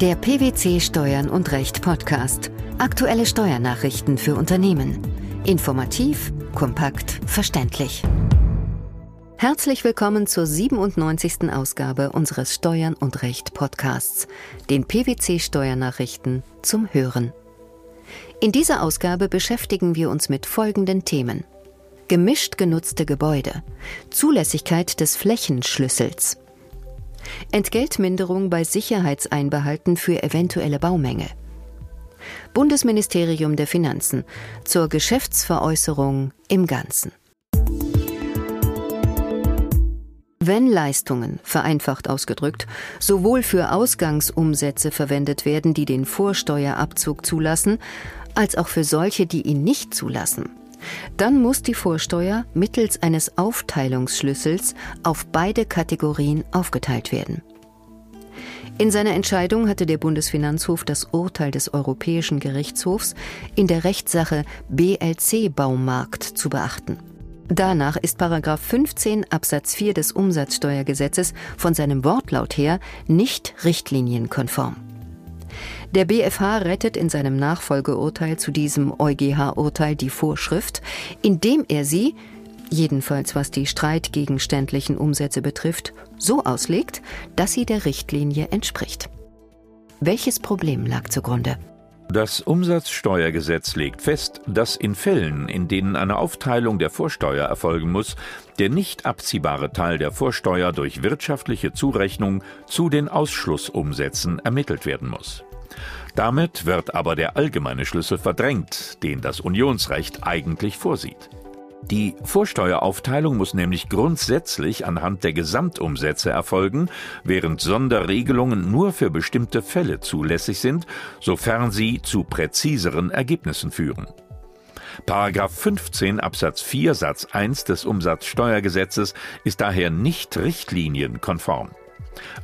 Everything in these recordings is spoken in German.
Der PwC Steuern und Recht Podcast. Aktuelle Steuernachrichten für Unternehmen. Informativ, kompakt, verständlich. Herzlich willkommen zur 97. Ausgabe unseres Steuern und Recht Podcasts, den PwC Steuernachrichten zum Hören. In dieser Ausgabe beschäftigen wir uns mit folgenden Themen. Gemischt genutzte Gebäude, Zulässigkeit des Flächenschlüssels, Entgeltminderung bei Sicherheitseinbehalten für eventuelle Baumenge. Bundesministerium der Finanzen zur Geschäftsveräußerung im Ganzen. Wenn Leistungen, vereinfacht ausgedrückt, sowohl für Ausgangsumsätze verwendet werden, die den Vorsteuerabzug zulassen, als auch für solche, die ihn nicht zulassen, dann muss die Vorsteuer mittels eines Aufteilungsschlüssels auf beide Kategorien aufgeteilt werden. In seiner Entscheidung hatte der Bundesfinanzhof das Urteil des Europäischen Gerichtshofs in der Rechtssache BLC Baumarkt zu beachten. Danach ist Paragraph 15 Absatz 4 des Umsatzsteuergesetzes von seinem Wortlaut her nicht richtlinienkonform. Der BfH rettet in seinem Nachfolgeurteil zu diesem EuGH-Urteil die Vorschrift, indem er sie, jedenfalls was die streitgegenständlichen Umsätze betrifft, so auslegt, dass sie der Richtlinie entspricht. Welches Problem lag zugrunde? Das Umsatzsteuergesetz legt fest, dass in Fällen, in denen eine Aufteilung der Vorsteuer erfolgen muss, der nicht abziehbare Teil der Vorsteuer durch wirtschaftliche Zurechnung zu den Ausschlussumsätzen ermittelt werden muss. Damit wird aber der allgemeine Schlüssel verdrängt, den das Unionsrecht eigentlich vorsieht. Die Vorsteueraufteilung muss nämlich grundsätzlich anhand der Gesamtumsätze erfolgen, während Sonderregelungen nur für bestimmte Fälle zulässig sind, sofern sie zu präziseren Ergebnissen führen. Paragraph 15 Absatz 4 Satz 1 des Umsatzsteuergesetzes ist daher nicht richtlinienkonform.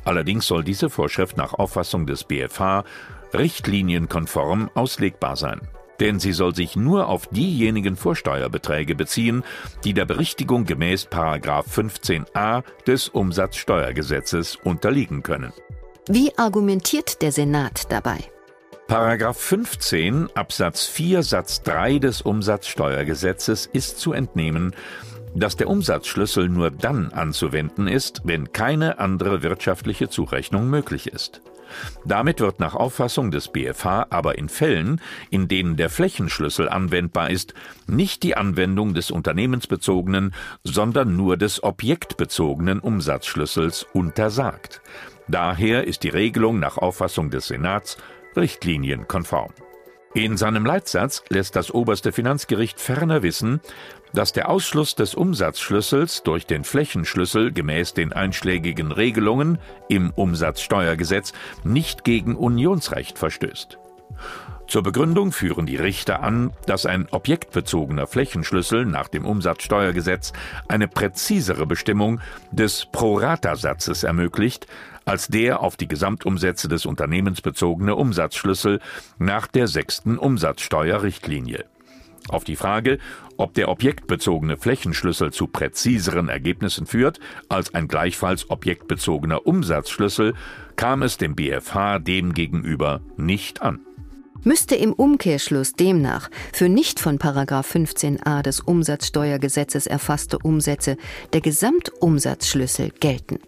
Allerdings soll diese Vorschrift nach Auffassung des BfH richtlinienkonform auslegbar sein. Denn sie soll sich nur auf diejenigen Vorsteuerbeträge beziehen, die der Berichtigung gemäß 15a des Umsatzsteuergesetzes unterliegen können. Wie argumentiert der Senat dabei? Paragraph 15 Absatz 4 Satz 3 des Umsatzsteuergesetzes ist zu entnehmen, dass der Umsatzschlüssel nur dann anzuwenden ist, wenn keine andere wirtschaftliche Zurechnung möglich ist. Damit wird nach Auffassung des BfH aber in Fällen, in denen der Flächenschlüssel anwendbar ist, nicht die Anwendung des unternehmensbezogenen, sondern nur des objektbezogenen Umsatzschlüssels untersagt. Daher ist die Regelung nach Auffassung des Senats richtlinienkonform. In seinem Leitsatz lässt das oberste Finanzgericht ferner wissen, dass der Ausschluss des Umsatzschlüssels durch den Flächenschlüssel gemäß den einschlägigen Regelungen im Umsatzsteuergesetz nicht gegen Unionsrecht verstößt. Zur Begründung führen die Richter an, dass ein objektbezogener Flächenschlüssel nach dem Umsatzsteuergesetz eine präzisere Bestimmung des Prorata-Satzes ermöglicht, als der auf die Gesamtumsätze des Unternehmens bezogene Umsatzschlüssel nach der sechsten Umsatzsteuerrichtlinie. Auf die Frage, ob der objektbezogene Flächenschlüssel zu präziseren Ergebnissen führt als ein gleichfalls objektbezogener Umsatzschlüssel, kam es dem BfH demgegenüber nicht an. Müsste im Umkehrschluss demnach für nicht von 15a des Umsatzsteuergesetzes erfasste Umsätze der Gesamtumsatzschlüssel gelten.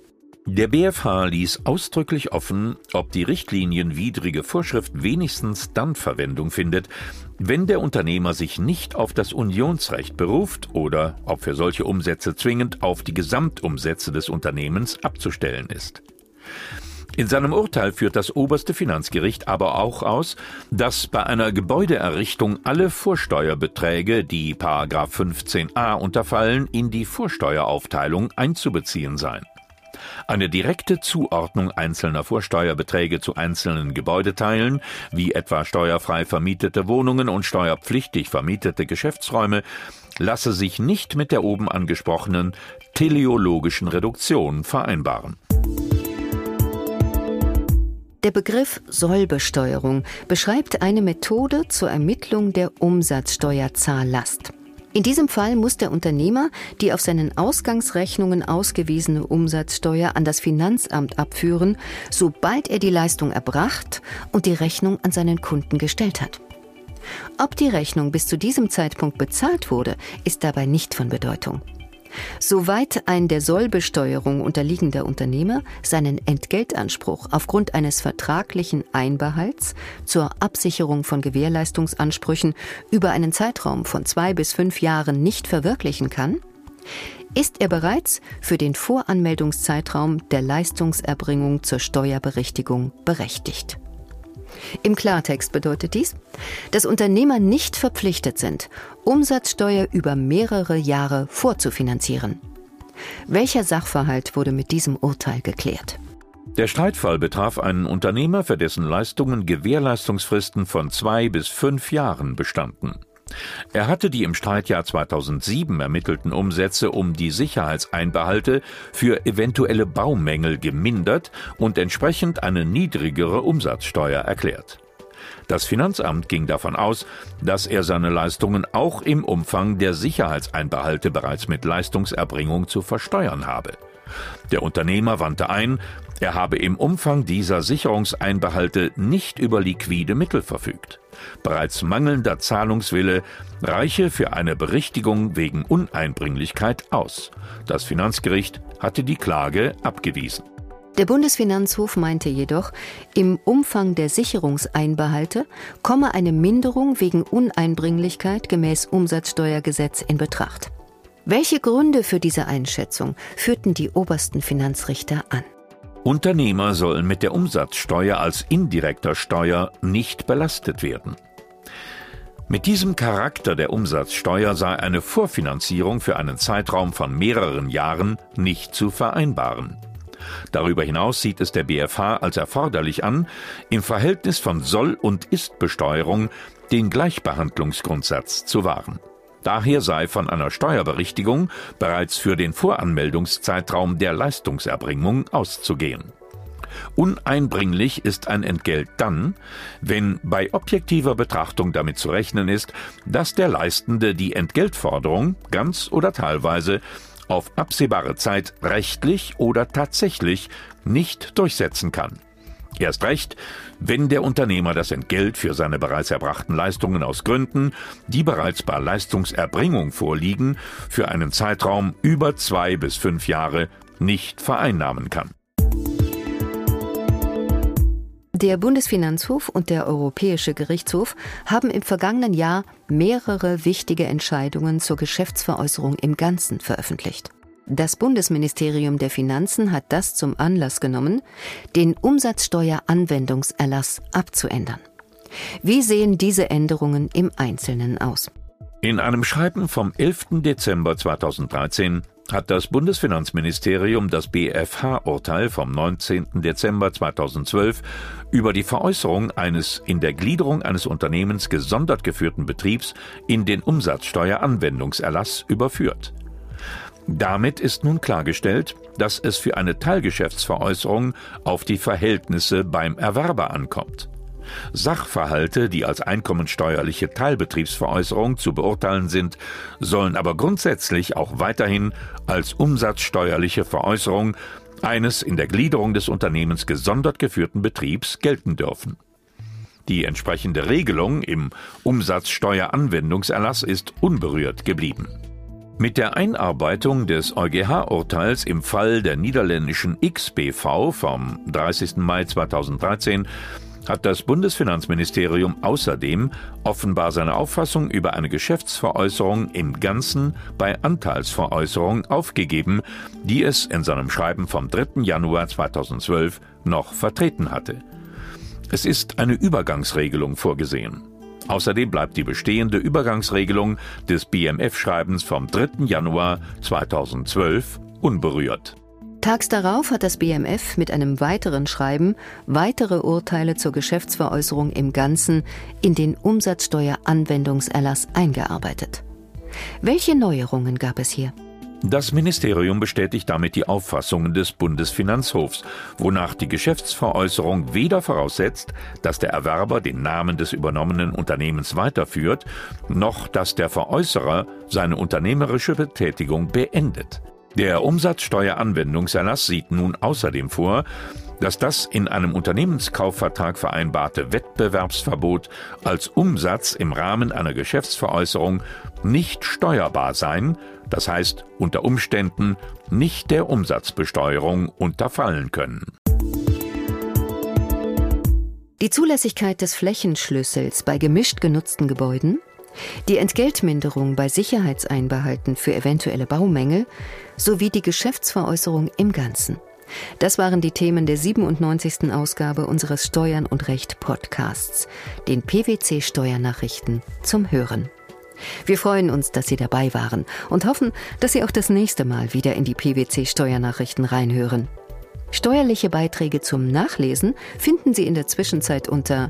Der BfH ließ ausdrücklich offen, ob die richtlinienwidrige Vorschrift wenigstens dann Verwendung findet, wenn der Unternehmer sich nicht auf das Unionsrecht beruft oder ob für solche Umsätze zwingend auf die Gesamtumsätze des Unternehmens abzustellen ist. In seinem Urteil führt das oberste Finanzgericht aber auch aus, dass bei einer Gebäudeerrichtung alle Vorsteuerbeträge, die 15a unterfallen, in die Vorsteueraufteilung einzubeziehen seien. Eine direkte Zuordnung einzelner Vorsteuerbeträge zu einzelnen Gebäudeteilen, wie etwa steuerfrei vermietete Wohnungen und steuerpflichtig vermietete Geschäftsräume, lasse sich nicht mit der oben angesprochenen teleologischen Reduktion vereinbaren. Der Begriff Sollbesteuerung beschreibt eine Methode zur Ermittlung der Umsatzsteuerzahllast. In diesem Fall muss der Unternehmer die auf seinen Ausgangsrechnungen ausgewiesene Umsatzsteuer an das Finanzamt abführen, sobald er die Leistung erbracht und die Rechnung an seinen Kunden gestellt hat. Ob die Rechnung bis zu diesem Zeitpunkt bezahlt wurde, ist dabei nicht von Bedeutung. Soweit ein der Sollbesteuerung unterliegender Unternehmer seinen Entgeltanspruch aufgrund eines vertraglichen Einbehalts zur Absicherung von Gewährleistungsansprüchen über einen Zeitraum von zwei bis fünf Jahren nicht verwirklichen kann, ist er bereits für den Voranmeldungszeitraum der Leistungserbringung zur Steuerberichtigung berechtigt. Im Klartext bedeutet dies, dass Unternehmer nicht verpflichtet sind, Umsatzsteuer über mehrere Jahre vorzufinanzieren. Welcher Sachverhalt wurde mit diesem Urteil geklärt? Der Streitfall betraf einen Unternehmer, für dessen Leistungen Gewährleistungsfristen von zwei bis fünf Jahren bestanden. Er hatte die im Streitjahr 2007 ermittelten Umsätze um die Sicherheitseinbehalte für eventuelle Baumängel gemindert und entsprechend eine niedrigere Umsatzsteuer erklärt. Das Finanzamt ging davon aus, dass er seine Leistungen auch im Umfang der Sicherheitseinbehalte bereits mit Leistungserbringung zu versteuern habe. Der Unternehmer wandte ein, er habe im Umfang dieser Sicherungseinbehalte nicht über liquide Mittel verfügt. Bereits mangelnder Zahlungswille reiche für eine Berichtigung wegen Uneinbringlichkeit aus. Das Finanzgericht hatte die Klage abgewiesen. Der Bundesfinanzhof meinte jedoch, im Umfang der Sicherungseinbehalte komme eine Minderung wegen Uneinbringlichkeit gemäß Umsatzsteuergesetz in Betracht. Welche Gründe für diese Einschätzung führten die obersten Finanzrichter an? Unternehmer sollen mit der Umsatzsteuer als indirekter Steuer nicht belastet werden. Mit diesem Charakter der Umsatzsteuer sei eine Vorfinanzierung für einen Zeitraum von mehreren Jahren nicht zu vereinbaren. Darüber hinaus sieht es der BFH als erforderlich an, im Verhältnis von Soll- und Istbesteuerung den Gleichbehandlungsgrundsatz zu wahren. Daher sei von einer Steuerberichtigung bereits für den Voranmeldungszeitraum der Leistungserbringung auszugehen. Uneinbringlich ist ein Entgelt dann, wenn bei objektiver Betrachtung damit zu rechnen ist, dass der Leistende die Entgeltforderung ganz oder teilweise auf absehbare Zeit rechtlich oder tatsächlich nicht durchsetzen kann. Erst recht, wenn der Unternehmer das Entgelt für seine bereits erbrachten Leistungen aus Gründen, die bereits bei Leistungserbringung vorliegen, für einen Zeitraum über zwei bis fünf Jahre nicht vereinnahmen kann. Der Bundesfinanzhof und der Europäische Gerichtshof haben im vergangenen Jahr mehrere wichtige Entscheidungen zur Geschäftsveräußerung im Ganzen veröffentlicht. Das Bundesministerium der Finanzen hat das zum Anlass genommen, den Umsatzsteueranwendungserlass abzuändern. Wie sehen diese Änderungen im Einzelnen aus? In einem Schreiben vom 11. Dezember 2013 hat das Bundesfinanzministerium das BFH-Urteil vom 19. Dezember 2012 über die Veräußerung eines in der Gliederung eines Unternehmens gesondert geführten Betriebs in den Umsatzsteueranwendungserlass überführt. Damit ist nun klargestellt, dass es für eine Teilgeschäftsveräußerung auf die Verhältnisse beim Erwerber ankommt. Sachverhalte, die als einkommensteuerliche Teilbetriebsveräußerung zu beurteilen sind, sollen aber grundsätzlich auch weiterhin als umsatzsteuerliche Veräußerung eines in der Gliederung des Unternehmens gesondert geführten Betriebs gelten dürfen. Die entsprechende Regelung im Umsatzsteueranwendungserlass ist unberührt geblieben. Mit der Einarbeitung des EuGH-Urteils im Fall der niederländischen XBV vom 30. Mai 2013 hat das Bundesfinanzministerium außerdem offenbar seine Auffassung über eine Geschäftsveräußerung im Ganzen bei Anteilsveräußerung aufgegeben, die es in seinem Schreiben vom 3. Januar 2012 noch vertreten hatte. Es ist eine Übergangsregelung vorgesehen. Außerdem bleibt die bestehende Übergangsregelung des BMF-Schreibens vom 3. Januar 2012 unberührt. Tags darauf hat das BMF mit einem weiteren Schreiben weitere Urteile zur Geschäftsveräußerung im Ganzen in den Umsatzsteueranwendungserlass eingearbeitet. Welche Neuerungen gab es hier? Das Ministerium bestätigt damit die Auffassungen des Bundesfinanzhofs, wonach die Geschäftsveräußerung weder voraussetzt, dass der Erwerber den Namen des übernommenen Unternehmens weiterführt, noch dass der Veräußerer seine unternehmerische Betätigung beendet. Der Umsatzsteueranwendungserlass sieht nun außerdem vor, dass das in einem Unternehmenskaufvertrag vereinbarte Wettbewerbsverbot als Umsatz im Rahmen einer Geschäftsveräußerung nicht steuerbar sein, das heißt unter Umständen nicht der Umsatzbesteuerung unterfallen können. Die Zulässigkeit des Flächenschlüssels bei gemischt genutzten Gebäuden die Entgeltminderung bei Sicherheitseinbehalten für eventuelle Baumängel sowie die Geschäftsveräußerung im Ganzen. Das waren die Themen der 97. Ausgabe unseres Steuern und Recht Podcasts, den PwC Steuernachrichten zum Hören. Wir freuen uns, dass Sie dabei waren und hoffen, dass Sie auch das nächste Mal wieder in die PwC Steuernachrichten reinhören. Steuerliche Beiträge zum Nachlesen finden Sie in der Zwischenzeit unter